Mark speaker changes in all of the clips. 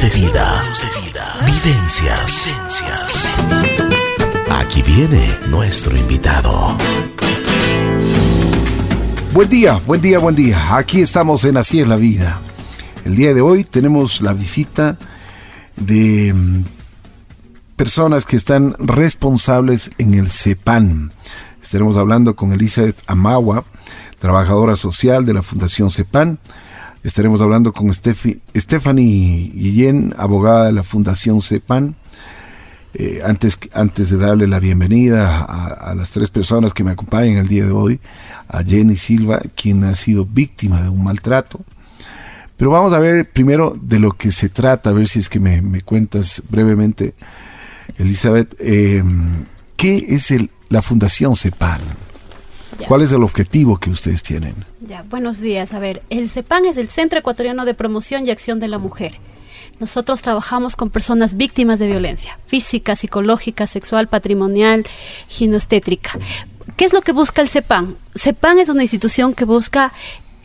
Speaker 1: De vida. Vivencias. Aquí viene nuestro invitado.
Speaker 2: Buen día, buen día, buen día. Aquí estamos en Así es la vida. El día de hoy tenemos la visita de mm, personas que están responsables en el CEPAN. Estaremos hablando con Elizabeth Amagua, trabajadora social de la Fundación CEPAN. Estaremos hablando con Stephanie Guillén, abogada de la Fundación CEPAN. Eh, antes, antes de darle la bienvenida a, las tres personas que me acompañan el día de hoy, a Jenny Silva, quien ha sido víctima de un maltrato. Pero vamos a ver primero de lo que se trata, a ver si es que me, me cuentas brevemente, Elizabeth, eh, ¿qué es el, la Fundación CEPAN?
Speaker 3: Ya.
Speaker 2: ¿Cuál es el objetivo que ustedes tienen?
Speaker 3: Ya, buenos días. A ver, el CEPAN es el Centro Ecuatoriano de Promoción y Acción de la Mujer. Nosotros trabajamos con personas víctimas de violencia física, psicológica, sexual, patrimonial, ginostétrica. ¿Qué es lo que busca el CEPAN? CEPAN es una institución que busca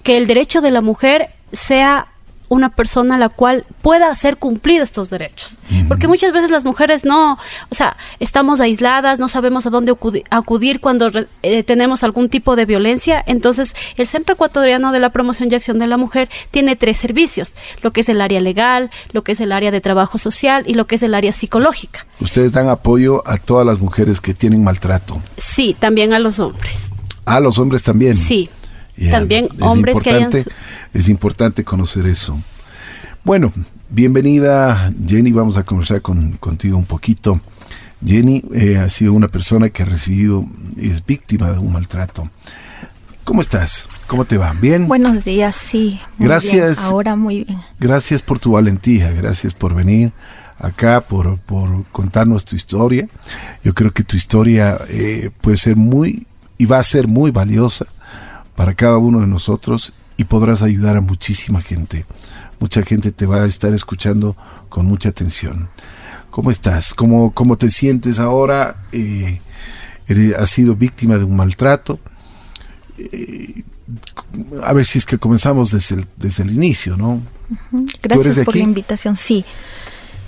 Speaker 3: que el derecho de la mujer sea una persona a la cual pueda hacer cumplir estos derechos. Uh -huh. Porque muchas veces las mujeres no, o sea, estamos aisladas, no sabemos a dónde acudir, cuando eh, tenemos algún tipo de violencia. Entonces, el Centro Ecuatoriano de la Promoción y Acción de la Mujer tiene tres servicios, lo que es el área legal, lo que es el área de trabajo social y lo que es el área psicológica.
Speaker 2: Ustedes dan apoyo a todas las mujeres que tienen maltrato.
Speaker 3: Sí, también a los hombres.
Speaker 2: A los hombres también.
Speaker 3: Sí. Yeah, también hombres
Speaker 2: que hayan... Es importante conocer eso. Bueno, bienvenida Jenny, vamos a conversar con, contigo un poquito. Jenny eh, ha sido una persona que ha recibido, es víctima de un maltrato. ¿Cómo estás? ¿Cómo te va? ¿Bien?
Speaker 4: Buenos días, sí.
Speaker 2: gracias.
Speaker 4: Bien. Ahora muy bien.
Speaker 2: Gracias por tu valentía, gracias por venir acá, por, por contarnos tu historia. Yo creo que tu historia eh, puede ser muy y va a ser muy valiosa para cada uno de nosotros y podrás ayudar a muchísima gente. Mucha gente te va a estar escuchando con mucha atención. ¿Cómo estás? ¿Cómo, cómo te sientes ahora? Eh, has sido víctima de un maltrato. Eh, a ver si es que comenzamos desde el, desde el inicio, ¿no?
Speaker 4: Uh -huh. Gracias por la invitación. Sí.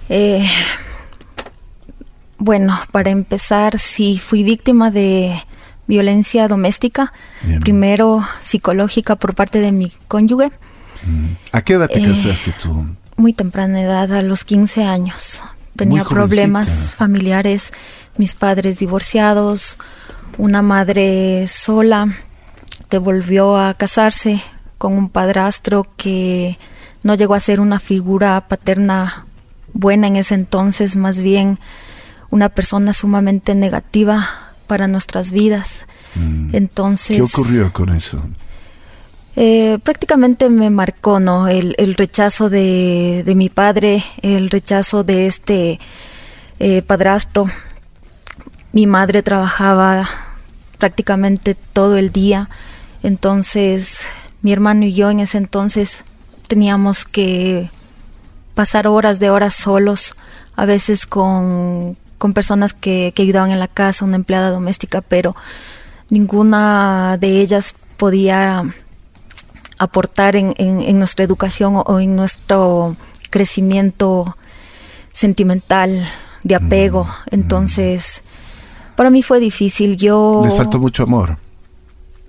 Speaker 4: Eh, bueno, para empezar, sí, fui víctima de violencia doméstica, Bien. primero psicológica por parte de mi cónyuge.
Speaker 2: ¿A qué edad te casaste eh, tú?
Speaker 4: Muy temprana edad, a los 15 años. Tenía problemas familiares, mis padres divorciados, una madre sola que volvió a casarse con un padrastro que no llegó a ser una figura paterna buena en ese entonces, más bien una persona sumamente negativa para nuestras vidas. Mm. Entonces.
Speaker 2: ¿Qué ocurrió con eso?
Speaker 4: Eh, prácticamente me marcó, ¿no? El, el rechazo de, de, mi padre, el rechazo de este eh, padrastro. Mi madre trabajaba prácticamente todo el día, entonces mi hermano y yo en ese entonces teníamos que pasar horas de horas solos, a veces con, con personas que, que ayudaban en la casa, una empleada doméstica, pero ninguna de ellas podía aportar en, en, en nuestra educación o, o, en nuestro crecimiento sentimental, de apego. Mm, Entonces, mm. para mí fue difícil. Yo...
Speaker 2: ¿Les faltó mucho amor?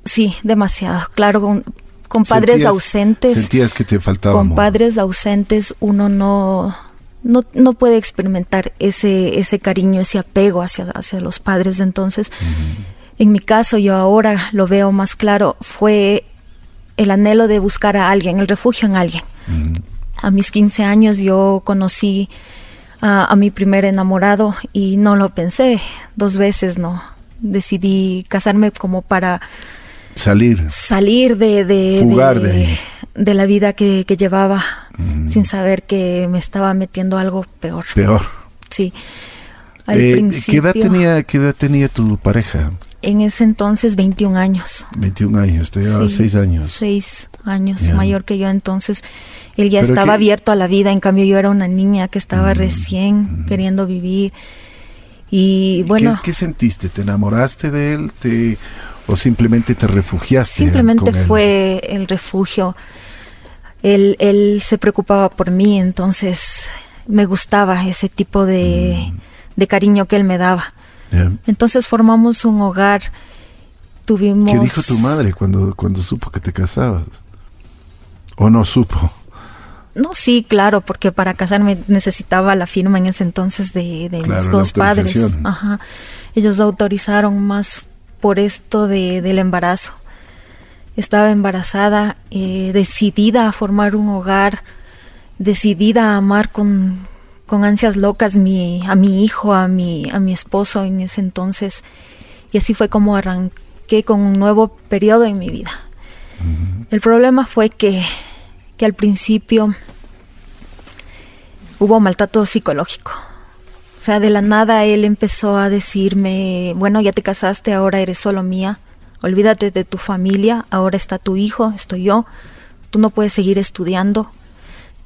Speaker 4: Sí, demasiado. Claro, con, con padres
Speaker 2: ¿Sentías,
Speaker 4: ausentes.
Speaker 2: ¿Sentías que te faltaba
Speaker 4: Con
Speaker 2: amor?
Speaker 4: padres ausentes uno no, no, no puede experimentar ese, ese cariño, ese apego hacia, hacia los padres. Entonces, uh -huh. en mi caso, yo ahora lo veo más claro, fue el anhelo de buscar a alguien, el refugio en alguien. Uh -huh. A mis 15 años yo conocí a, a, mi primer enamorado y no lo pensé dos veces, no. Decidí casarme como para
Speaker 2: salir,
Speaker 4: salir de, de,
Speaker 2: Fugar
Speaker 4: de,
Speaker 2: de,
Speaker 4: de la vida que, que llevaba, -huh. sin saber que me estaba metiendo algo peor.
Speaker 2: Peor.
Speaker 4: Sí.
Speaker 2: Al eh, ¿qué, edad tenía, ¿Qué edad tenía tu pareja?
Speaker 4: En ese entonces 21 años.
Speaker 2: 21 años, te llevaba 6
Speaker 4: sí,
Speaker 2: años.
Speaker 4: 6 años mayor que yo, entonces él ya Pero estaba que... abierto a la vida, en cambio yo era una niña que estaba mm, recién mm. queriendo vivir. Y bueno.
Speaker 2: ¿Qué, ¿Qué, sentiste? ¿Te enamoraste de él? ¿Te, ¿O simplemente te refugiaste?
Speaker 4: Simplemente fue el refugio. Él, él se preocupaba por mí, entonces me gustaba ese tipo de, de cariño que él me daba. Entonces formamos un hogar, tuvimos...
Speaker 2: ¿Qué dijo tu madre cuando, cuando supo que te casabas? ¿O no supo?
Speaker 4: No, sí, claro, porque para casarme necesitaba la firma en ese entonces de, de
Speaker 2: Claro,
Speaker 4: mis dos padres. Ajá. Ellos autorizaron más por esto de, del embarazo. Estaba embarazada, eh, decidida a formar un hogar, decidida a amar con, con ansias locas mi, a mi hijo, a mi, a mi esposo en ese entonces. Y así fue como arranqué con un nuevo periodo en mi vida. El problema fue que, que al principio hubo maltrato psicológico. O sea, de la nada él empezó a decirme, bueno, ya te casaste, ahora eres solo mía, olvídate de tu familia, ahora está tu hijo, estoy yo, tú no puedes seguir estudiando,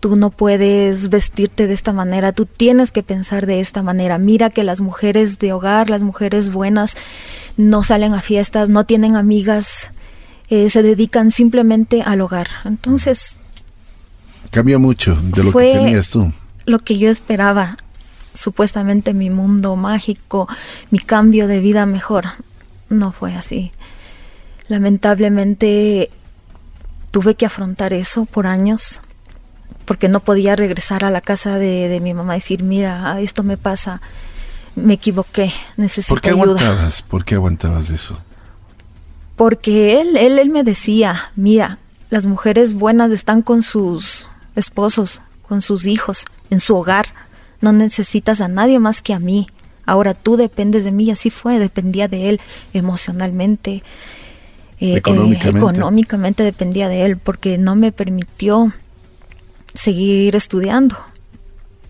Speaker 4: tú no puedes vestirte de esta manera, tú tienes que pensar de esta manera. Mira que las mujeres de hogar, las mujeres buenas, no salen a fiestas, no tienen amigas, eh, se dedican simplemente al hogar. Entonces,
Speaker 2: Cambió mucho de lo que tenías tú.
Speaker 4: lo que yo esperaba, supuestamente mi mundo mágico, mi cambio de vida mejor, no fue así. Lamentablemente tuve que afrontar eso por años, porque no podía regresar a la casa de, de mi mamá y decir, mira, esto me pasa, me equivoqué, necesito
Speaker 2: ¿Por qué
Speaker 4: ayuda.
Speaker 2: aguantabas? ¿Por qué aguantabas eso?
Speaker 4: Porque él, él, él me decía, mira, las mujeres buenas están con sus esposos, con sus hijos, en su hogar. No necesitas a nadie más que a mí. Ahora tú dependes de mí y así fue, dependía de él emocionalmente, eh, eh,
Speaker 2: Económicamente.
Speaker 4: económicamente dependía de él porque no me permitió seguir estudiando.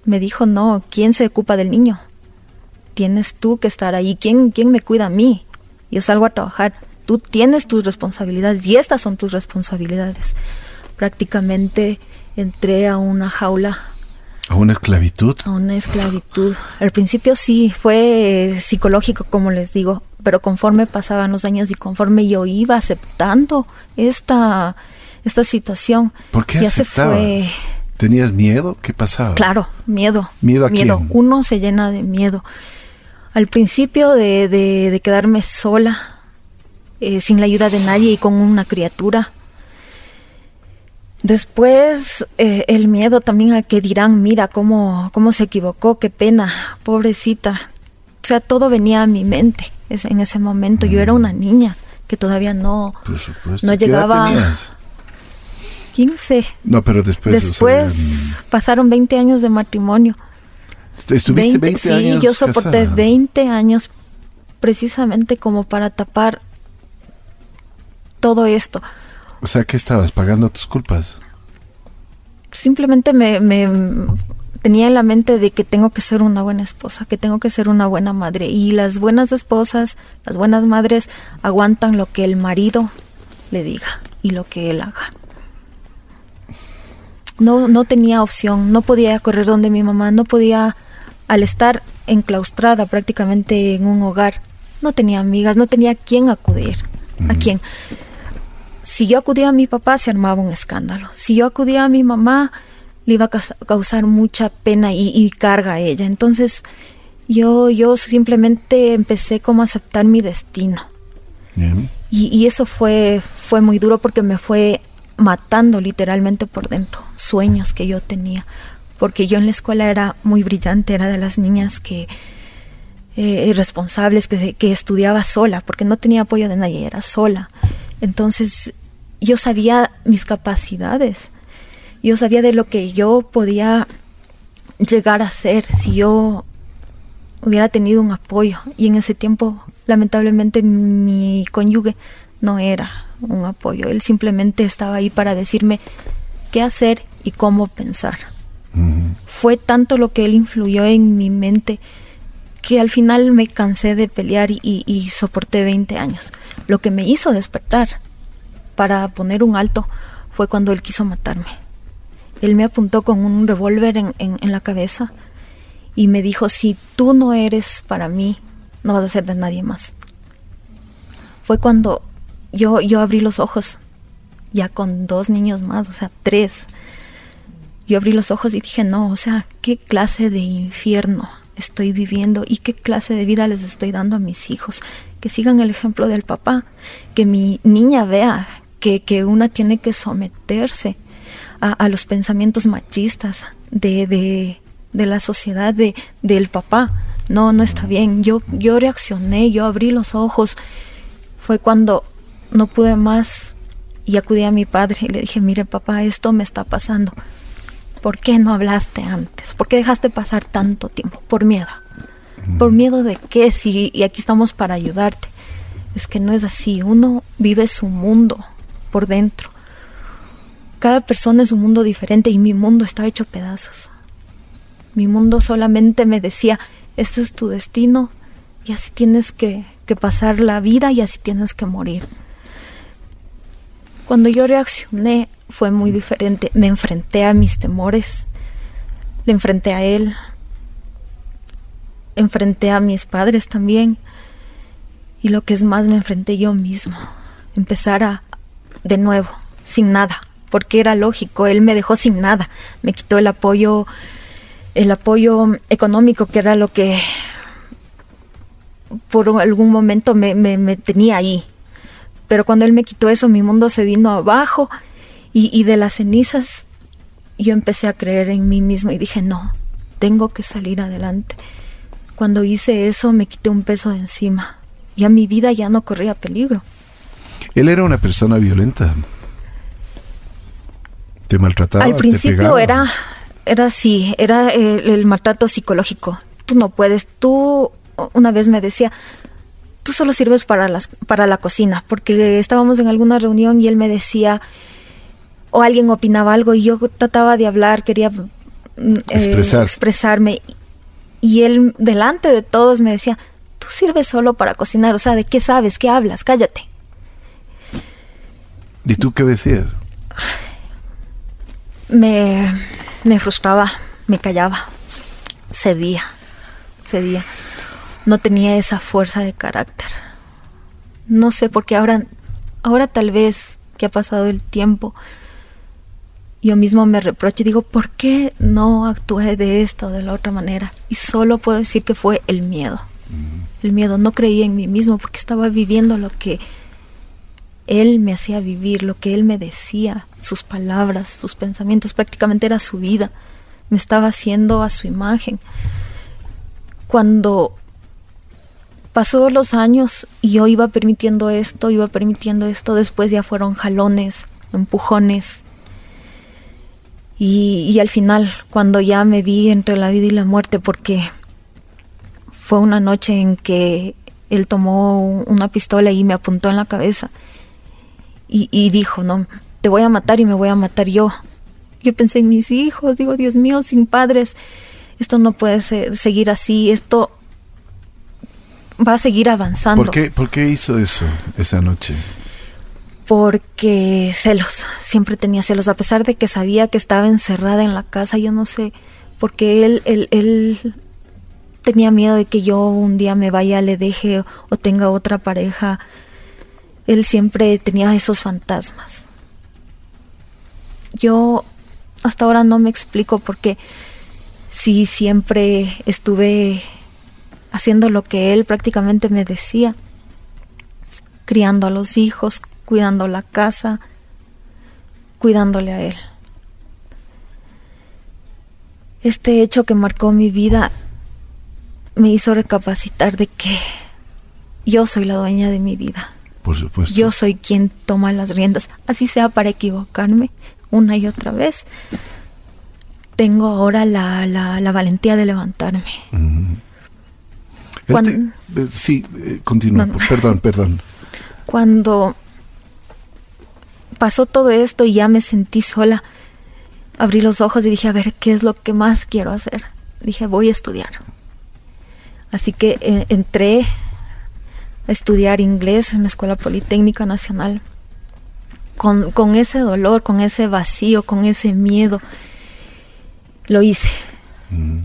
Speaker 4: Me dijo, no, ¿quién se ocupa del niño? Tienes tú que estar ahí. ¿Quién, quién me cuida a mí? Yo salgo a trabajar. Tú tienes tus responsabilidades y estas son tus responsabilidades. Prácticamente entré a una jaula,
Speaker 2: ¿A una esclavitud?
Speaker 4: a una esclavitud. Al principio sí, fue psicológico, como les digo, pero conforme pasaban los años y conforme yo iba aceptando esta, esta situación,
Speaker 2: ¿Por qué
Speaker 4: ya se fue.
Speaker 2: ¿Tenías miedo? ¿Qué pasaba?
Speaker 4: Claro, miedo.
Speaker 2: ¿Miedo a quién?
Speaker 4: Uno se llena de miedo. Al principio de, de- de quedarme sola, eh, sin la ayuda de nadie y con una criatura. Después eh, el miedo también a que dirán, mira cómo, cómo se equivocó, qué pena, pobrecita. O sea, todo venía a mi mente es- en ese momento. Yo era una niña que todavía no,
Speaker 2: Por supuesto.
Speaker 4: no
Speaker 2: ¿Qué edad
Speaker 4: llegaba
Speaker 2: tenías?
Speaker 4: 15.
Speaker 2: No, pero después. o sea,
Speaker 4: Después pasaron 20 años de matrimonio.
Speaker 2: mm, estuviste 20,
Speaker 4: sí,
Speaker 2: años.
Speaker 4: yo soporté
Speaker 2: casada.
Speaker 4: 20 años precisamente como para tapar todo esto.
Speaker 2: O sea, ¿qué estabas pagando tus culpas?
Speaker 4: Simplemente me, me tenía en la mente de que tengo que ser una buena esposa, que tengo que ser una buena madre. Y las buenas esposas, las buenas madres aguantan lo que el marido le diga y lo que él haga. No, no tenía opción, no podía correr donde mi mamá, no podía, al estar enclaustrada prácticamente en un hogar, no tenía amigas, no tenía a quién acudir, a quién. Si yo acudía a mi papá se armaba un escándalo, si yo acudía a mi mamá le iba a caus- causar mucha pena y, y carga a ella. Entonces yo, yo simplemente empecé como a aceptar mi destino.
Speaker 2: Bien.
Speaker 4: Y, y eso fue, fue muy duro porque me fue matando literalmente por dentro sueños que yo tenía. Porque yo en la escuela era muy brillante, era de las niñas que eh, responsables, que, que estudiaba sola, porque no tenía apoyo de nadie, era sola. Entonces yo sabía mis capacidades, yo sabía de lo que yo podía llegar a ser si yo hubiera tenido un apoyo. Y en ese tiempo, lamentablemente, mi cónyuge no era un apoyo. Él simplemente estaba ahí para decirme qué hacer y cómo pensar. Fue tanto lo que él influyó en mi mente que al final me cansé de pelear y, y- y soporté 20 años. Lo que me hizo despertar para poner un alto fue cuando él quiso matarme. Él me apuntó con un revólver en, en- la cabeza y me dijo, si tú no eres para mí, no vas a ser de nadie más. Fue cuando yo, yo abrí los ojos ya con dos niños más, o sea, tres. Yo abrí los ojos y dije, no, o sea, ¿qué clase de infierno estoy viviendo y qué clase de vida les estoy dando a mis hijos? Que sigan el ejemplo del papá, que mi niña vea que, que una tiene que someterse a, a los pensamientos machistas de, de, de la sociedad, de, del papá. No, no está bien. Yo, yo reaccioné, yo abrí los ojos. Fue cuando no pude más y acudí a mi padre y le dije, mire papá, esto me está pasando. ¿Por qué no hablaste antes? ¿Por qué dejaste pasar tanto tiempo? Por miedo. ¿Por miedo de qué? Si, y aquí estamos para ayudarte. Es que no es así. Uno vive su mundo por dentro. Cada persona es un mundo diferente y mi mundo está hecho pedazos. Mi mundo solamente me decía, este es tu destino y así tienes que, que pasar la vida y así tienes que morir. Cuando yo reaccioné fue muy diferente. Me enfrenté a mis temores, le enfrenté a él, enfrenté a mis padres también. Y lo que es más, me enfrenté yo mismo. Empezar a, de nuevo, sin nada, porque era lógico, él me dejó sin nada. Me quitó el apoyo, el apoyo económico, que era lo que por algún momento me, tenía ahí. Pero cuando él me quitó eso, mi mundo se vino abajo y, y, de las cenizas yo empecé a creer en mí mismo y dije, no, tengo que salir adelante. Cuando hice eso me quité un peso de encima. Ya mi vida ya no corría peligro.
Speaker 2: Él era una persona violenta. ¿Te maltrataba?
Speaker 4: Al principio era, era así, era el, el maltrato psicológico. Tú no puedes, tú una vez me decía, tú solo sirves para, las, para la cocina, porque estábamos en alguna reunión y él me decía, o alguien opinaba algo y yo trataba de hablar, quería eh,
Speaker 2: Expresar.
Speaker 4: expresarme. Y él delante de todos me decía, tú sirves solo para cocinar, o sea, ¿de qué sabes? ¿Qué hablas? Cállate.
Speaker 2: ¿Y tú qué decías?
Speaker 4: Me, me frustraba, me callaba, cedía, cedía. No tenía esa fuerza de carácter. No sé por qué ahora, ahora tal vez que ha pasado el tiempo, yo mismo me reprocho y digo, ¿por qué no actué de esta o de la otra manera? Y solo puedo decir que fue el miedo. El miedo, no creía en mí mismo porque estaba viviendo lo que él me hacía vivir, lo que él me decía, sus palabras, sus pensamientos, prácticamente era su vida. Me estaba haciendo a su imagen. Cuando pasó los años y yo iba permitiendo esto, iba permitiendo esto, después ya fueron jalones, empujones. Y, y, al final, cuando ya me vi entre la vida y la muerte, porque fue una noche en que él tomó una pistola y me apuntó en la cabeza y, y dijo, no, te voy a matar y me voy a matar yo. Yo pensé en mis hijos, digo, Dios mío, sin padres, esto no puede ser, seguir así, esto va a seguir avanzando.
Speaker 2: ¿Por qué, ¿Por qué hizo eso esa noche?
Speaker 4: Porque celos, siempre tenía celos, a pesar de que sabía que estaba encerrada en la casa, yo no sé, porque él, él, él tenía miedo de que yo un día me vaya, le deje o tenga otra pareja. Él siempre tenía esos fantasmas. Yo hasta ahora no me explico por qué sí siempre estuve haciendo lo que él prácticamente me decía, criando a los hijos, cuidando la casa, cuidándole a él. Este hecho que marcó mi vida me hizo recapacitar de que yo soy la dueña de mi vida.
Speaker 2: Por supuesto.
Speaker 4: Yo soy quien toma las riendas, así sea para equivocarme una y otra vez. Tengo ahora la, la, la valentía de levantarme.
Speaker 2: Uh -huh. Cuando, te, sí, eh, continúa. No. Perdón, perdón.
Speaker 4: Cuando pasó todo esto y ya me sentí sola, abrí los ojos y dije, a ver, ¿qué es lo que más quiero hacer? Dije, voy a estudiar. Así que eh, entré a estudiar inglés en la Escuela Politécnica Nacional. Con, con, ese dolor, con ese vacío, con ese miedo, lo hice. Mm.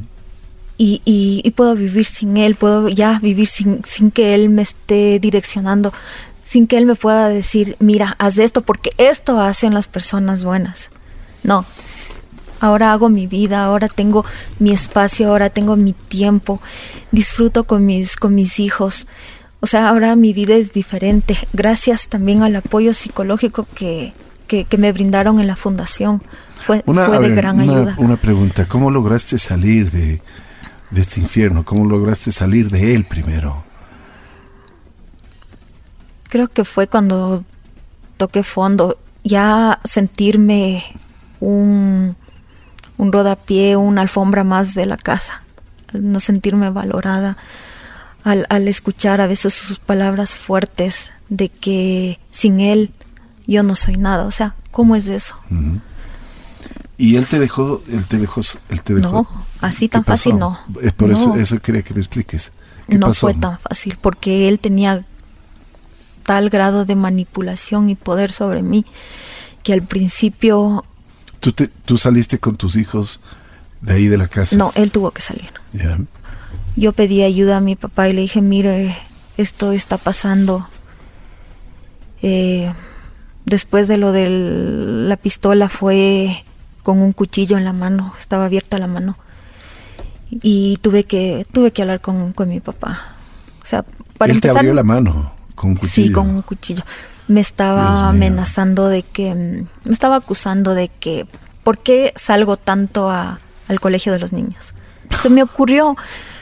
Speaker 4: Y, y, y, puedo vivir sin él, puedo ya vivir sin, sin que él me esté direccionando, sin que él me pueda decir, mira, haz esto porque esto hacen las personas buenas. No, ahora hago mi vida, ahora tengo mi espacio, ahora tengo mi tiempo, disfruto con mis, con mis hijos. O sea, ahora mi vida es diferente, gracias también al apoyo psicológico que, que, me brindaron en la fundación. Fue, fue de gran ayuda.
Speaker 2: Una pregunta, ¿cómo lograste salir de, de este infierno? ¿Cómo lograste salir de él primero?
Speaker 4: Creo que fue cuando toqué fondo, ya sentirme un, un rodapié, una alfombra más de la casa, no sentirme valorada, al, al, escuchar a veces sus palabras fuertes de que sin él yo no soy nada, o sea, ¿cómo es eso?
Speaker 2: Y él te dejó, él te dejó, él te dejó.
Speaker 4: No, así tan fácil no.
Speaker 2: Es por eso, eso quería que me expliques.
Speaker 4: no fue tan fácil, porque él tenía tal grado de manipulación y poder sobre mí que al principio...
Speaker 2: ¿Tú, tú saliste con tus hijos de ahí de la casa?
Speaker 4: No, él tuvo que salir. Yo pedí ayuda a mi papá y le dije, mire, esto está pasando. Eh, después de lo de la pistola fue con un cuchillo en la mano, estaba abierta la mano. Y tuve que, tuve que hablar con, con mi papá. O sea,
Speaker 2: para Él te abrió la mano. Con un cuchillo.
Speaker 4: Sí, con un cuchillo. Me estaba amenazando de que, me estaba acusando de que, ¿por qué salgo tanto a, al colegio de los niños? Se me ocurrió,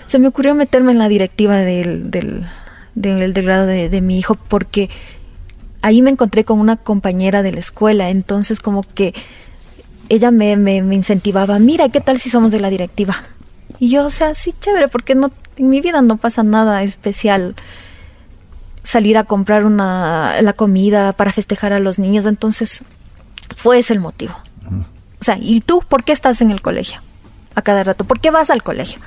Speaker 4: se me ocurrió meterme en la directiva del, del, del, grado de, de mi hijo porque ahí me encontré con una compañera de la escuela, entonces como que ella me, me, me, incentivaba, mira, ¿qué tal si somos de la directiva? Y yo, o sea, sí, chévere, porque no, en mi vida no pasa nada especial salir a comprar una, la comida para festejar a los niños. Entonces, fue ese el motivo. O sea, ¿y tú por qué estás en el colegio? A cada rato. ¿Por qué vas al colegio?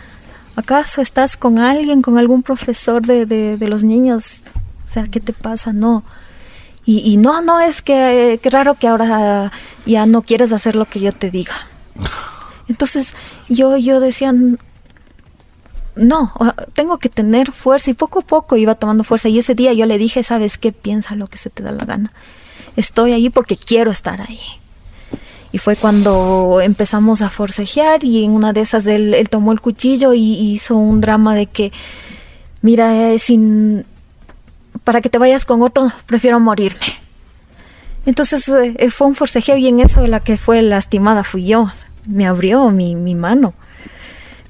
Speaker 4: ¿Acaso estás con alguien, con algún profesor de, de, los niños? O sea, ¿qué te pasa? No. Y, y no, no, es que, qué raro que ahora ya no quieres hacer lo que yo te diga. Entonces yo, yo decía, no, tengo que tener fuerza y poco a poco iba tomando fuerza y ese día yo le dije, ¿sabes qué? Piensa lo que se te da la gana. Estoy ahí porque quiero estar ahí. Y fue cuando empezamos a forcejear y en una de esas él, tomó el cuchillo y hizo un drama de que, mira, eh, sin, para que te vayas con otro, prefiero morirme. Entonces eh, fue un forcejeo y en eso la que fue lastimada fui yo. Me abrió mi, mi mano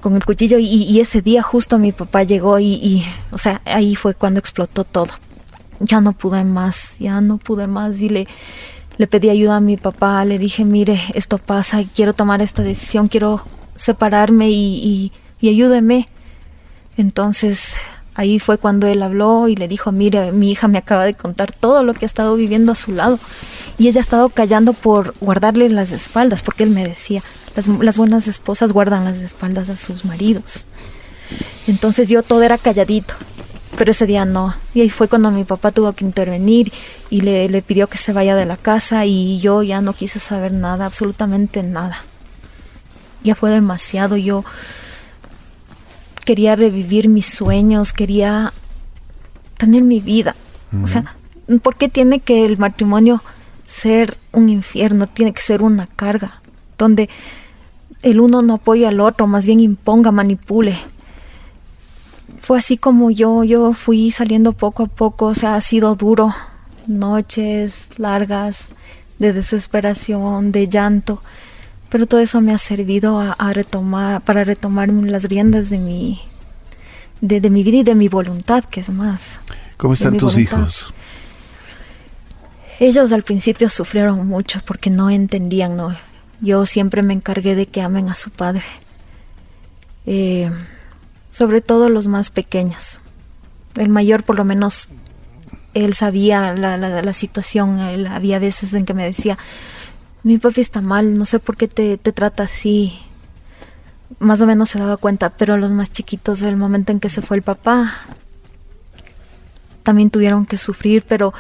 Speaker 4: con el cuchillo y, ese día justo mi papá llegó y, o sea, ahí fue cuando explotó todo. Ya no pude más, ya no pude más y le, le pedí ayuda a mi papá, le dije, mire, esto pasa, quiero tomar esta decisión, quiero separarme y, y ayúdeme. Entonces ahí fue cuando él habló y le dijo, mire, mi hija me acaba de contar todo lo que ha estado viviendo a su lado. Y ella ha estado callando por guardarle las espaldas, porque él me decía, las, buenas esposas guardan las espaldas a sus maridos. Entonces yo todo era calladito, pero ese día no. Y ahí fue cuando mi papá tuvo que intervenir y le, le, pidió que se vaya de la casa y yo ya no quise saber nada, absolutamente nada. Ya fue demasiado, yo quería revivir mis sueños, quería tener mi vida. O sea, ¿por qué tiene que el matrimonio ser un infierno? Tiene que ser una carga, donde el uno no apoya al otro, más bien imponga, manipule. Fue así como yo, yo fui saliendo poco a poco, o sea, ha sido duro, noches largas de desesperación, de llanto, pero todo eso me ha servido a, retomar, para retomar las riendas de mi, de, mi vida y de mi voluntad, que es más.
Speaker 2: ¿Cómo están tus hijos?
Speaker 4: Ellos al principio sufrieron mucho porque no entendían, no, yo siempre me encargué de que amen a su padre, eh, sobre todo los más pequeños. El mayor por lo menos él sabía la, la, situación, había veces en que me decía, mi papi está mal, no sé por qué te, te trata así. Más o menos se daba cuenta, pero los más chiquitos, el momento en que se fue el papá, también tuvieron que sufrir, pero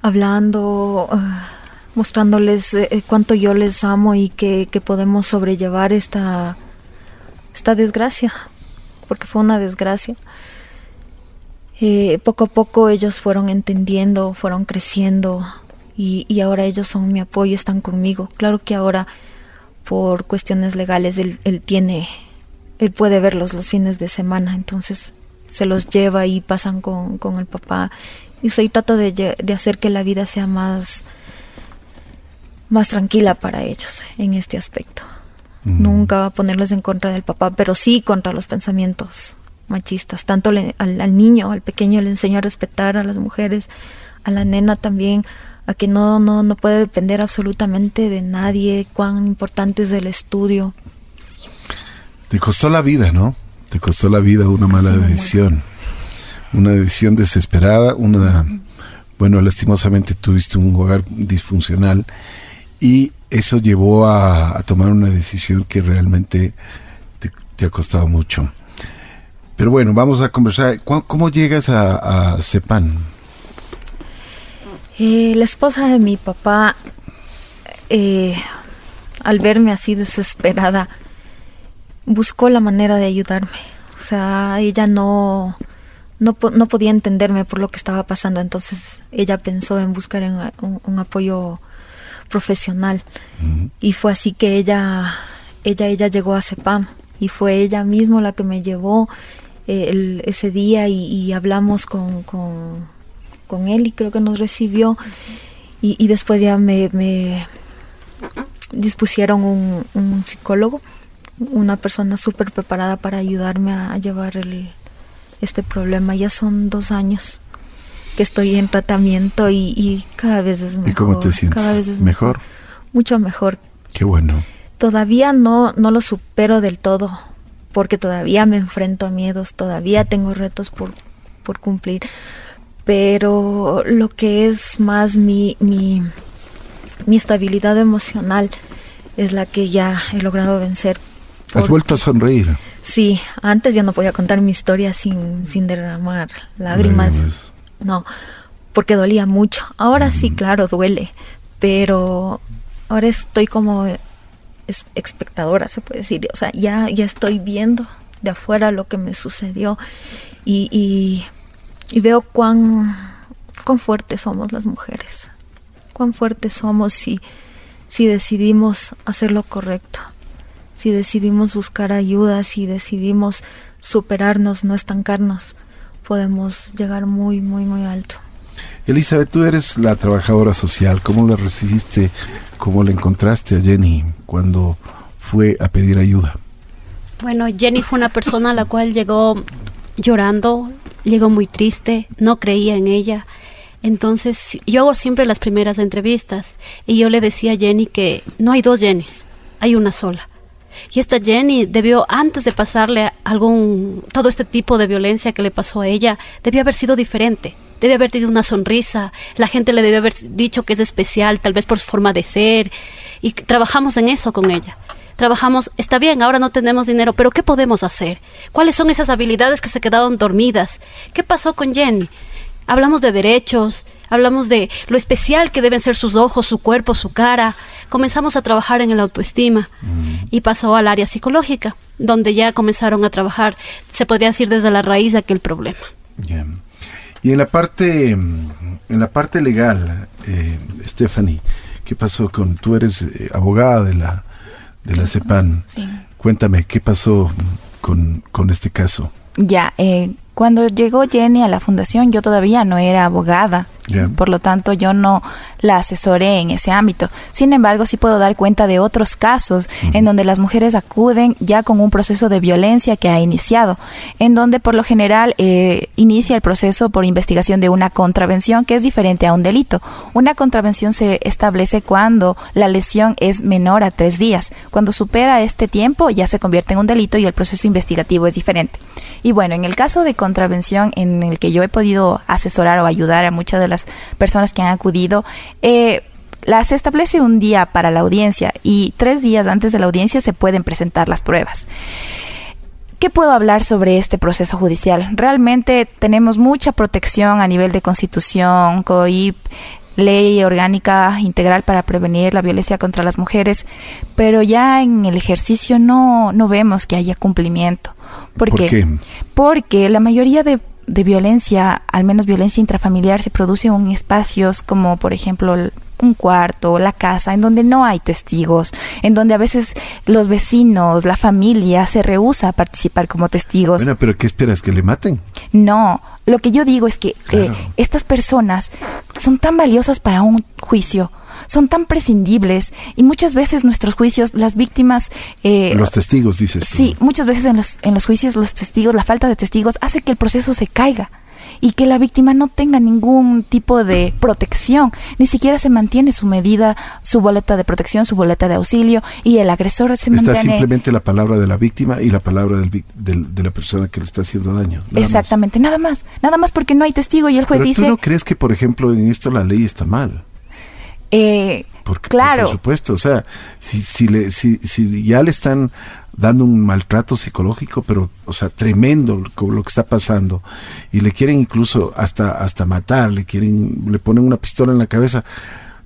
Speaker 4: hablando... Ah, mostrándoles eh, eh, cuánto yo les amo y que, podemos sobrellevar esta, esta desgracia, porque fue una desgracia. eh, poco a poco ellos fueron entendiendo, fueron creciendo y, ahora ellos son mi apoyo, están conmigo. Claro que ahora por cuestiones legales él, él tiene, él puede verlos los fines de semana, entonces se los lleva y pasan con, con el papá. Y soy trato de, de hacer que la vida sea más, más tranquila para ellos en este aspecto. Nunca va a ponerlos en contra del papá, pero sí contra los pensamientos machistas. Tanto le, al, al, niño, al pequeño, le enseño a respetar a las mujeres, a la nena también, a que no, no, no puede depender absolutamente de nadie, cuán importante es el estudio.
Speaker 2: Te costó la vida, ¿no? Te costó la vida una mala decisión. Una decisión desesperada, una... Bueno, lastimosamente tuviste un hogar disfuncional y eso llevó a, tomar una decisión que realmente te, ha costado mucho. Pero bueno, vamos a conversar. ¿Cómo llegas a, Cepan?
Speaker 4: Eh, la esposa de mi papá, eh, al verme así desesperada, buscó la manera de ayudarme. O sea, ella no, no, podía entenderme por lo que estaba pasando, entonces ella pensó en buscar un, apoyo profesional. Uh -huh. Y fue así que ella, ella, ella llegó a CEPAM y fue ella misma la que me llevó eh, el, ese día y, y hablamos con, con, con, él y creo que nos recibió y, y después ya me, me dispusieron un, un, psicólogo, una persona súper preparada para ayudarme a, a llevar el, este problema. Ya son dos años que estoy en tratamiento y, y cada vez es mejor.
Speaker 2: ¿Y cómo te sientes?
Speaker 4: Cada vez es
Speaker 2: mejor.
Speaker 4: Mucho mejor.
Speaker 2: Qué bueno.
Speaker 4: Todavía no, no lo supero del todo, porque todavía me enfrento a miedos, todavía tengo retos por, por cumplir, pero lo que es más mi, mi, mi estabilidad emocional es la que ya he logrado vencer.
Speaker 2: Has vuelto a sonreír.
Speaker 4: Sí, antes ya no podía contar mi historia sin, sin derramar lágrimas. lágrimas. No, porque dolía mucho. Ahora sí, claro, duele, pero ahora estoy como espectadora, se puede decir. O sea, ya, ya estoy viendo de afuera lo que me sucedió y veo cuán, cuán fuertes somos las mujeres, cuán fuertes somos si, si decidimos hacer lo correcto, si decidimos buscar ayuda, si decidimos superarnos, no estancarnos, podemos llegar muy, muy, muy alto.
Speaker 2: Elizabeth, tú eres la trabajadora social. ¿Cómo la recibiste? ¿Cómo le encontraste a Jenny cuando fue a pedir ayuda?
Speaker 3: Bueno, Jenny fue una persona a la cual llegó llorando, llegó muy triste, no creía en ella. Entonces, yo hago siempre las primeras entrevistas y yo le decía a Jenny que no hay dos Jennys, hay una sola. Y esta Jenny debió, antes de pasarle algún, todo este tipo de violencia que le pasó a ella, debió haber sido diferente. Debe haber tenido una sonrisa, la gente le debe haber dicho que es especial, tal vez por su forma de ser, y trabajamos en eso con ella. Trabajamos, está bien, ahora no tenemos dinero, pero ¿qué podemos hacer? ¿Cuáles son esas habilidades que se quedaron dormidas? ¿Qué pasó con Jenny? Hablamos de derechos, hablamos de lo especial que deben ser sus ojos, su cuerpo, su cara. Comenzamos a trabajar en el autoestima mm. y pasó al área psicológica, donde ya comenzaron a trabajar, se podría decir desde la raíz de aquel problema.
Speaker 2: Yeah. Y en la parte, en la parte legal, eh, Stephanie, ¿qué pasó con? Tú eres eh, abogada de la de la CEPAN.
Speaker 5: Sí.
Speaker 2: Cuéntame, ¿qué pasó con, con este caso?
Speaker 5: Ya, eh, cuando llegó Jenny a la fundación, yo todavía no era abogada. Yeah. Por lo tanto, yo no la asesoré en ese ámbito. Sin embargo, sí puedo dar cuenta de otros casos uh -huh. en donde las mujeres acuden ya con un proceso de violencia que ha iniciado, en donde por lo general eh, inicia el proceso por investigación de una contravención que es diferente a un delito. Una contravención se establece cuando la lesión es menor a tres días. Cuando supera este tiempo ya se convierte en un delito y el proceso investigativo es diferente. Y bueno, en el caso de contravención en el que yo he podido asesorar o ayudar a muchas de las personas que han acudido, eh, la, se establece un día para la audiencia y tres días antes de la audiencia se pueden presentar las pruebas. ¿Qué puedo hablar sobre este proceso judicial? Realmente tenemos mucha protección a nivel de constitución, COIP, ley orgánica integral para prevenir la violencia contra las mujeres, pero ya en el ejercicio no, no vemos que haya cumplimiento. ¿Por,
Speaker 2: ¿Por
Speaker 5: qué?
Speaker 2: qué?
Speaker 5: Porque la mayoría de de violencia, al menos violencia intrafamiliar, se produce en espacios como por ejemplo un cuarto, la casa, en donde no hay testigos, en donde a veces los vecinos, la familia se rehúsa a participar como testigos.
Speaker 2: Bueno, pero ¿qué esperas? ¿Que le maten?
Speaker 5: No, lo que yo digo es que eh, estas personas son tan valiosas para un juicio son tan prescindibles y muchas veces nuestros juicios, las víctimas...
Speaker 2: Eh, los testigos, dices.
Speaker 5: Sí, muchas veces en los, en los juicios los testigos, la falta de testigos hace que el proceso se caiga y que la víctima no tenga ningún tipo de protección, ni siquiera se mantiene su medida, su boleta de protección, su boleta de auxilio y el agresor se
Speaker 2: está simplemente la palabra de la víctima y la palabra del, de la persona que le está haciendo daño.
Speaker 5: Exactamente, nada más, nada más porque no hay testigo y el juez dice...
Speaker 2: ¿Tú no crees que, por ejemplo, en esto la ley está mal?
Speaker 5: Eh, claro.
Speaker 2: Por supuesto, o sea, si, si, le, si, si ya le están dando un maltrato psicológico, pero, o sea, tremendo lo que está pasando, y le quieren incluso hasta, hasta matar, le quieren, le ponen una pistola en la cabeza,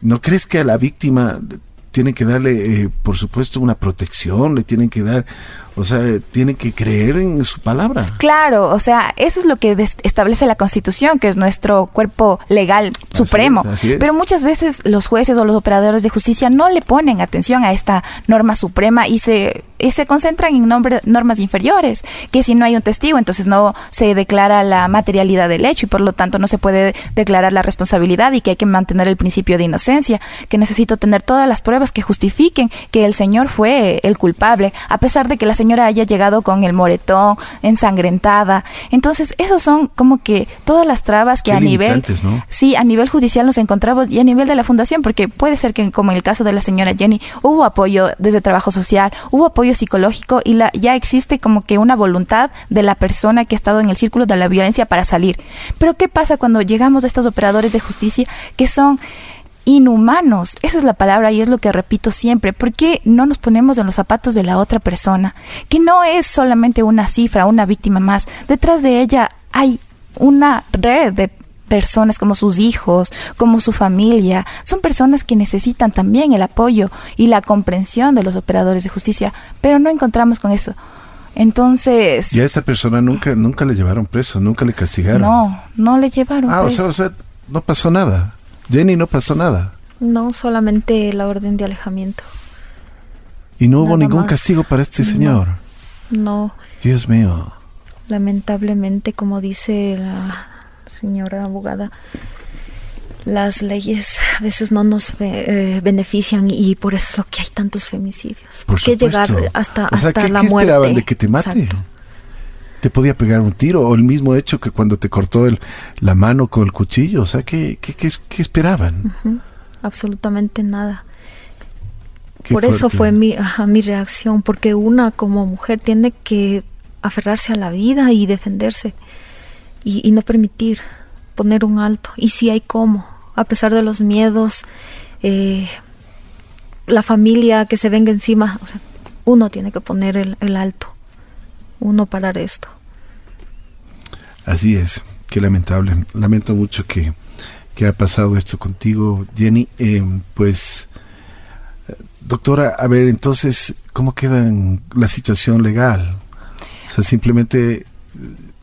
Speaker 2: ¿no crees que a la víctima tienen que darle, eh, por supuesto, una protección, le tienen que dar o sea, tiene que creer en su palabra.
Speaker 5: Claro, o sea, eso es lo que establece la Constitución, que es nuestro cuerpo legal supremo. Pero muchas veces los jueces o los operadores de justicia no le ponen atención a esta norma suprema y se, se concentran en normas inferiores, que si no hay un testigo, entonces no se declara la materialidad del hecho y por lo tanto no se puede declarar la responsabilidad y que hay que mantener el principio de inocencia, que necesito tener todas las pruebas que justifiquen que el señor fue el culpable, a pesar de que la señora señora haya llegado con el moretón, ensangrentada. Entonces, esos son como que todas las trabas que a nivel sí, a nivel judicial nos encontramos y a nivel de la fundación, porque puede ser que como en el caso de la señora Jenny, hubo apoyo desde trabajo social, hubo apoyo psicológico y la, ya existe como que una voluntad de la persona que ha estado en el círculo de la violencia para salir. Pero ¿qué pasa cuando llegamos a estos operadores de justicia que son inhumanos. Esa es la palabra y es lo que repito siempre. ¿Por qué no nos ponemos en los zapatos de la otra persona? Que no es solamente una cifra, una víctima más. Detrás de ella hay una red de personas como sus hijos, como su familia. Son personas que necesitan también el apoyo y la comprensión de los operadores de justicia, pero no encontramos con eso. Entonces...
Speaker 2: Y a esta persona nunca, nunca le llevaron preso, nunca le castigaron.
Speaker 5: No, no le llevaron
Speaker 2: ah, preso. o sea, no pasó nada. Jenny, no pasó nada.
Speaker 4: No, solamente la orden de alejamiento.
Speaker 2: ¿Y no hubo ningún castigo para este señor?
Speaker 4: No.
Speaker 2: Dios mío.
Speaker 4: Lamentablemente, como dice la señora abogada, las leyes a veces no nos eh, benefician y por eso es lo que hay tantos femicidios.
Speaker 2: ¿Por, qué llegar
Speaker 4: hasta, hasta ¿qué,
Speaker 2: la
Speaker 4: ¿qué
Speaker 2: esperaban de que te mate? Te podía pegar un tiro, o el mismo hecho que cuando te cortó el, la mano con el cuchillo, o sea, ¿qué, qué, qué, esperaban?
Speaker 4: Absolutamente nada. Por eso fue mi, mi reacción, porque una como mujer tiene que aferrarse a la vida y defenderse y, no permitir poner un alto. Y si hay cómo, a pesar de los miedos, eh, la familia que se venga encima, o sea, uno tiene que poner el alto uno parar esto.
Speaker 2: Así es, qué lamentable. Lamento mucho que, que ha pasado esto contigo, Jenny. Eh, pues, doctora, a ver, entonces, ¿cómo queda la situación legal? O sea, simplemente eh,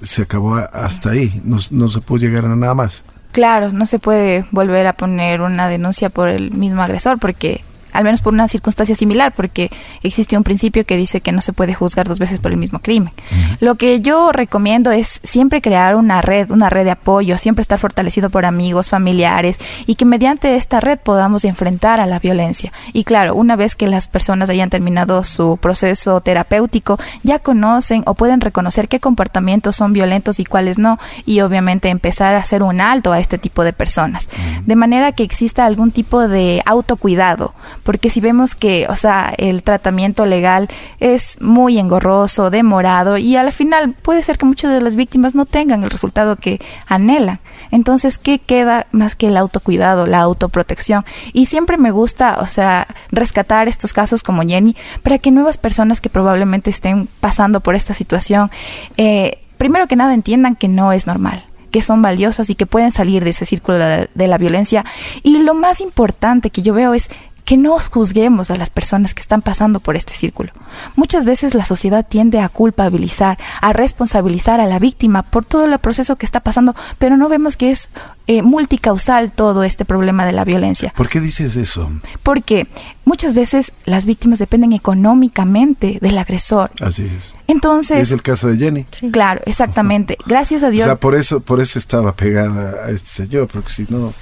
Speaker 2: se acabó hasta ahí, no, no se puede llegar a nada más.
Speaker 5: Claro, no se puede volver a poner una denuncia por el mismo agresor porque al menos por una circunstancia similar, porque existe un principio que dice que no se puede juzgar dos veces por el mismo crimen. Lo que yo recomiendo es siempre crear una red, una red de apoyo, siempre estar fortalecido por amigos, familiares y que mediante esta red podamos enfrentar a la violencia. Y claro, una vez que las personas hayan terminado su proceso terapéutico, ya conocen o pueden reconocer qué comportamientos son violentos y cuáles no, y obviamente empezar a hacer un alto a este tipo de personas. De manera que exista algún tipo de autocuidado, porque si vemos que, o sea, el tratamiento legal es muy engorroso, demorado y al final puede ser que muchas de las víctimas no tengan el resultado que anhelan. Entonces, ¿qué queda más que el autocuidado, la autoprotección? Y siempre me gusta, o sea, rescatar estos casos como Jenny para que nuevas personas que probablemente estén pasando por esta situación, eh, primero que nada entiendan que no es normal que son valiosas y que pueden salir de ese círculo de la, violencia. Y lo más importante que yo veo es que no juzguemos a las personas que están pasando por este círculo. Muchas veces la sociedad tiende a culpabilizar, a responsabilizar a la víctima por todo el proceso que está pasando, pero no vemos que es eh, multicausal todo este problema de la violencia.
Speaker 2: ¿Por qué dices eso?
Speaker 5: Porque muchas veces las víctimas dependen económicamente del agresor.
Speaker 2: Así es.
Speaker 5: Entonces.
Speaker 2: Es el caso de Jenny.
Speaker 5: Claro, exactamente. Gracias a Dios.
Speaker 2: O sea, por eso, por eso estaba pegada a este señor, porque si no.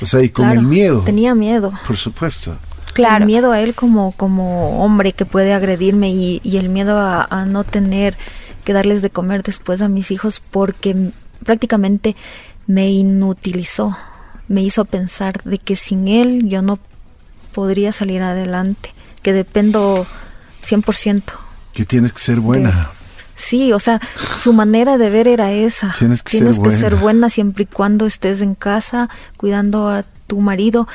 Speaker 2: O sea, y con el miedo.
Speaker 4: Tenía miedo.
Speaker 2: Por supuesto.
Speaker 4: Claro. El miedo a él como, como hombre que puede agredirme y, el miedo a, a no tener que darles de comer después a mis hijos porque prácticamente me inutilizó, me hizo pensar de que sin él yo no podría salir adelante, que dependo 100%.
Speaker 2: Que tienes que ser buena.
Speaker 4: Sí, o sea, su manera de ver era esa.
Speaker 2: Tienes que,
Speaker 4: tienes
Speaker 2: ser,
Speaker 4: que
Speaker 2: buena.
Speaker 4: ser buena siempre y cuando estés en casa cuidando a tu marido.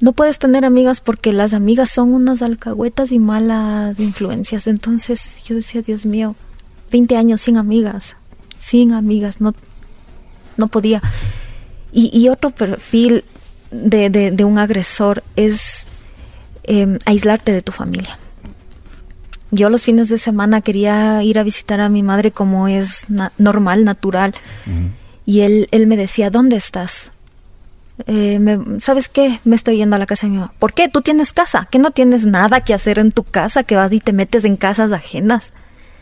Speaker 4: No puedes tener amigas porque las amigas son unas alcahuetas y malas influencias. Entonces yo decía, Dios mío, 20 años sin amigas, sin amigas, no, no podía. Y, otro perfil de, un agresor es em, aislarte de tu familia. Yo los fines de semana quería ir a visitar a mi madre como es normal, natural. Y él, él me decía, ¿dónde estás? Eh, ¿Sabes qué? Me estoy yendo a la casa de mi mamá. ¿Por qué? Tú tienes casa. ¿Que no tienes nada que hacer en tu casa? Que vas y te metes en casas ajenas.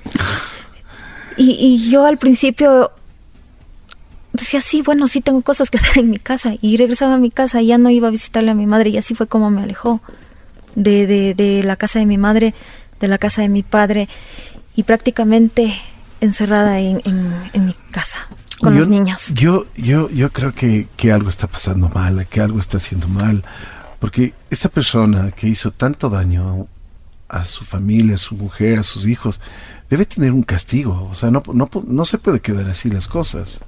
Speaker 4: y, y yo al principio decía, sí, bueno, sí tengo cosas que hacer en mi casa. Y regresaba a mi casa y ya no iba a visitarle a mi madre. Y así fue como me alejó de, de, de la casa de mi madre, de la casa de mi padre. Y prácticamente encerrada en, en, mi casa con los niños.
Speaker 2: Yo, yo, yo creo que, que algo está pasando mal, que algo está haciendo mal. Porque esta persona que hizo tanto daño a su familia, a su mujer, a sus hijos, debe tener un castigo. O sea, no, no, no se puede quedar así las cosas.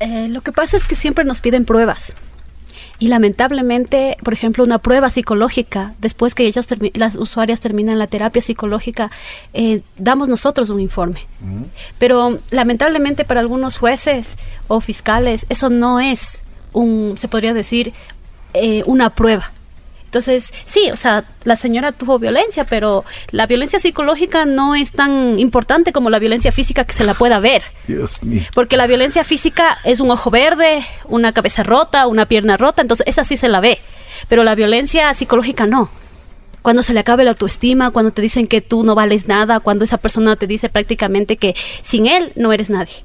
Speaker 3: Eh, lo que pasa es que siempre nos piden pruebas. Y lamentablemente, por ejemplo, una prueba psicológica, después que ellos las usuarias terminan la terapia psicológica, eh, damos nosotros un informe. Pero lamentablemente para algunos jueces o fiscales, eso no es un, se podría decir, eh, una prueba. Entonces, sí, o sea, la señora tuvo violencia, pero la violencia psicológica no es tan importante como la violencia física que se la pueda ver.
Speaker 2: Dios mío.
Speaker 3: Porque la violencia física es un ojo verde, una cabeza rota, una pierna rota, entonces esa sí se la ve. Pero la violencia psicológica no cuando se le acabe la autoestima, cuando te dicen que tú no vales nada, cuando esa persona te dice prácticamente que sin él no eres nadie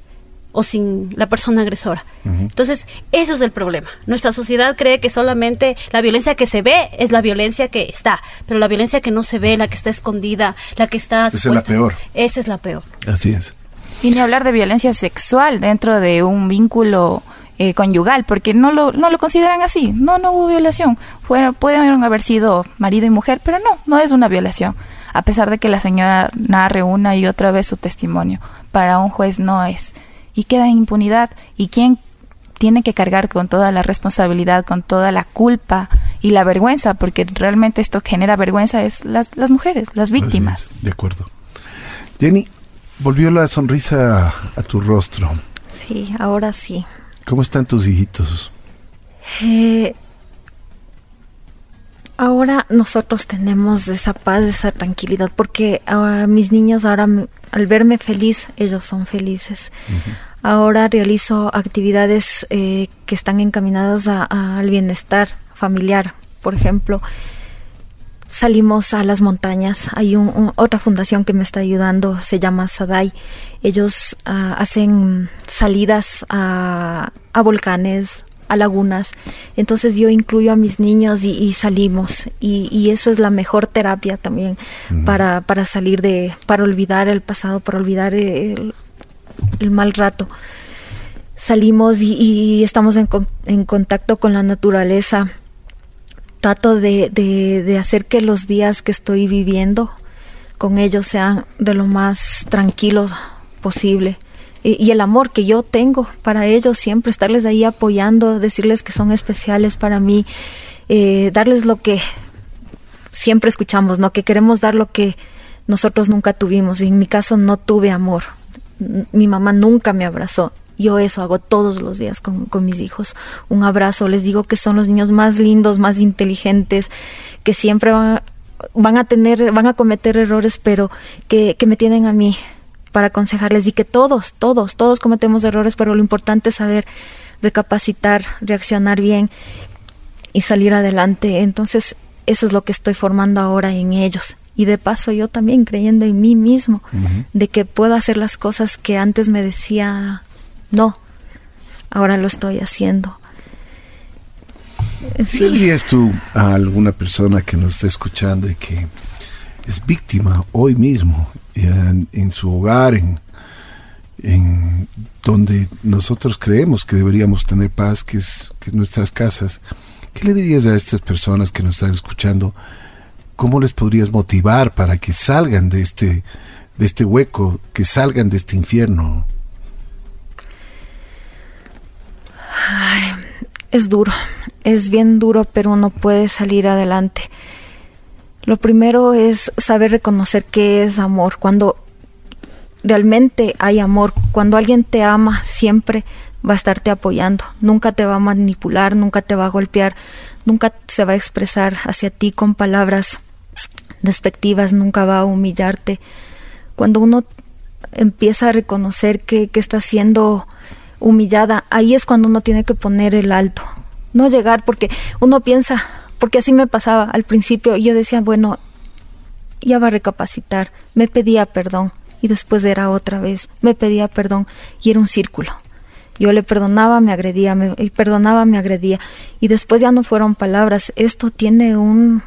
Speaker 3: o sin la persona agresora. Entonces, eso es el problema. Nuestra sociedad cree que solamente la violencia que se ve es la violencia que está, pero la violencia que no se ve, la que está escondida, la que está...
Speaker 2: Esa es la peor.
Speaker 3: Esa es la peor.
Speaker 2: Así es.
Speaker 5: Y ni hablar de violencia sexual dentro de un vínculo eh, conyugal, porque no lo, no lo consideran así. No, no hubo violación. Fueron, pueden haber sido marido y mujer, pero no, no es una violación. A pesar de que la señora narre una y otra vez su testimonio, para un juez no es y queda en impunidad. ¿Y quién tiene que cargar con toda la responsabilidad, con toda la culpa y la vergüenza? Porque realmente esto genera vergüenza es las, las mujeres, las víctimas.
Speaker 2: de acuerdo. Jenny, volvió la sonrisa a tu rostro.
Speaker 4: Sí, ahora sí.
Speaker 2: ¿Cómo están tus hijitos?
Speaker 4: Eh, ahora nosotros tenemos esa paz, esa tranquilidad, porque ah, mis niños ahora al verme feliz, ellos son felices. Ahora realizo actividades eh, que están encaminadas al bienestar familiar. Por ejemplo, salimos a las montañas. Hay otra fundación que me está ayudando, se llama Sadai. Ellos ah, hacen salidas a, volcanes, a lagunas. Entonces yo incluyo a mis niños y, salimos. Y, eso es la mejor terapia también para, para, salir de, para olvidar el pasado, para olvidar el, el mal rato. Salimos y, estamos en, en, contacto con la naturaleza. Trato de, de, hacer que los días que estoy viviendo con ellos sean de lo más tranquilos posible. Y, el amor que yo tengo para ellos, siempre estarles ahí apoyando, decirles que son especiales para mí, eh, darles lo que siempre escuchamos, ¿no? Que queremos dar lo que nosotros nunca tuvimos. Y en mi caso no tuve amor, mi mamá nunca me abrazó Yo eso hago todos los días con, mis hijos. Un abrazo, les digo que son los niños más lindos, más inteligentes, que siempre van, van a tener, van a cometer errores, pero que, que me tienen a mí para aconsejarles y que todos, todos, todos cometemos errores, pero lo importante es saber recapacitar, reaccionar bien y salir adelante. Entonces, eso es lo que estoy formando ahora en ellos. Y de paso yo también creyendo en mí mismo, de que puedo hacer las cosas que antes me decía no, ahora lo estoy haciendo.
Speaker 2: ¿Qué dirías tú a alguna persona que nos está escuchando y que es víctima hoy mismo en, su hogar, en, en, donde nosotros creemos que deberíamos tener paz, que es, que es nuestras casas? ¿Qué le dirías a estas personas que nos están escuchando? ¿Cómo les podrías motivar para que salgan de este, de este hueco, que salgan de este infierno?
Speaker 4: es duro, es bien duro, pero uno puede salir adelante. Lo primero es saber reconocer qué es amor. Cuando realmente hay amor, cuando alguien te ama, siempre va a estarte apoyando, nunca te va a manipular, nunca te va a golpear, nunca se va a expresar hacia ti con palabras despectivas, nunca va a humillarte. Cuando uno empieza a reconocer que, está siendo humillada, ahí es cuando uno tiene que poner el alto, no llegar porque uno piensa, porque así me pasaba al principio, yo decía, bueno, ya va a recapacitar, me pedía perdón y después era otra vez, me pedía perdón y era un círculo. Yo le perdonaba, me agredía, me y perdonaba, me agredía. Y después ya no fueron palabras. Esto tiene un,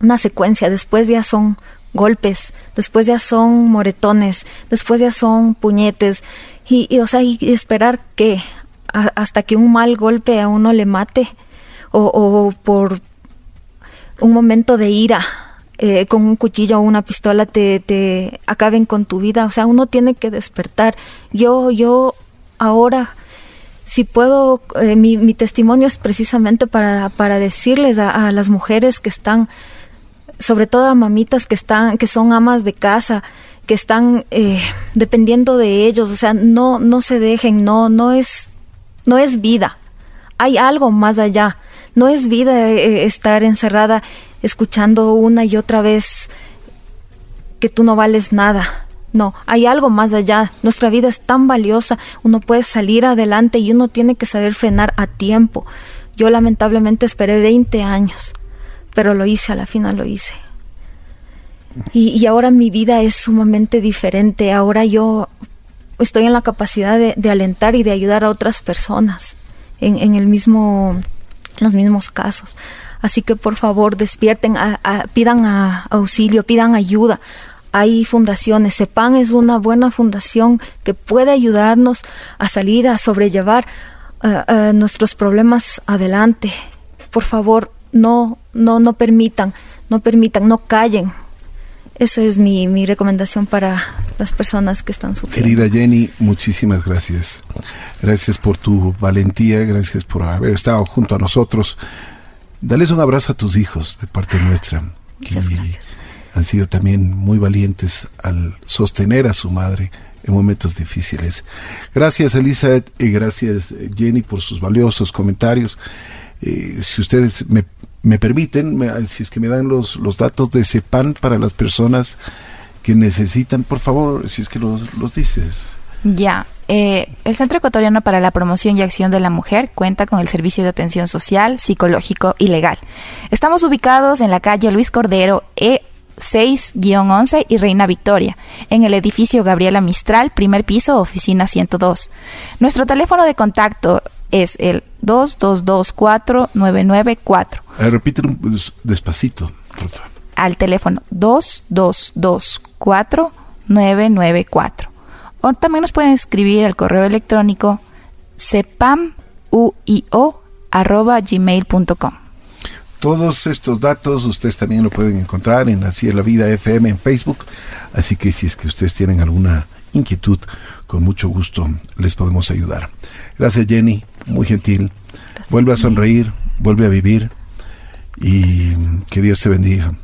Speaker 4: una secuencia. Después ya son golpes, después ya son moretones, después ya son puñetes. Y, o sea, y esperar que hasta que un mal golpe a uno le mate o, o por un momento de ira eh, con un cuchillo o una pistola te, te acaben con tu vida. O sea, uno tiene que despertar. Yo, yo ahora, si puedo, eh, mi, testimonio es precisamente para, para decirles a, las mujeres que están, sobre todo a mamitas que están, que son amas de casa, que están eh, dependiendo de ellos, o sea, no, no se dejen, no, no es, no es vida. Hay algo más allá. No es vida eh, estar encerrada escuchando una y otra vez que tú no vales nada no, hay algo más allá. Nuestra vida es tan valiosa. Uno puede salir adelante y uno tiene que saber frenar a tiempo. Yo lamentablemente esperé 20 años, pero lo hice, a la final lo hice. Y, ahora mi vida es sumamente diferente. Ahora yo estoy en la capacidad de, alentar y de ayudar a otras personas en, el mismo, los mismos casos. Así que por favor despierten, pidan auxilio, pidan ayuda hay fundaciones. CEPAN es una buena fundación que puede ayudarnos a salir, a sobrellevar eh, eh, nuestros problemas adelante. Por favor, no, no, no permitan, no permitan, no callen. Esa es mi, mi recomendación para las personas que están sufriendo.
Speaker 2: Querida Jenny, muchísimas gracias. Gracias por tu valentía, gracias por haber estado junto a nosotros. Dales un abrazo a tus hijos de parte nuestra.
Speaker 4: Muchas gracias
Speaker 2: han sido también muy valientes al sostener a su madre en momentos difíciles. Gracias Elizabeth y gracias Jenny por sus valiosos comentarios. Eh, si ustedes me, me permiten, si es que me dan los, los datos de CEPAN para las personas que necesitan, por favor, si es que los, los dices.
Speaker 5: Ya, eh, el Centro Ecuatoriano para la Promoción y Acción de la Mujer cuenta con el servicio de atención social, psicológico y legal. Estamos ubicados en la calle Luis Cordero, E 6-11 y Reina Victoria, en el edificio Gabriela Mistral, primer piso, oficina 102. Nuestro teléfono de contacto es el 2224-994.
Speaker 2: repítelo despacito, por favor.
Speaker 5: Al teléfono 2224-994. O también nos pueden escribir al correo electrónico gmail.com
Speaker 2: todos estos datos ustedes también lo pueden encontrar en Así es la Vida FM en Facebook. Así que si es que ustedes tienen alguna inquietud, con mucho gusto les podemos ayudar. Gracias Jenny, muy gentil. vuelve a sonreír, vuelve a vivir y que Dios te bendiga.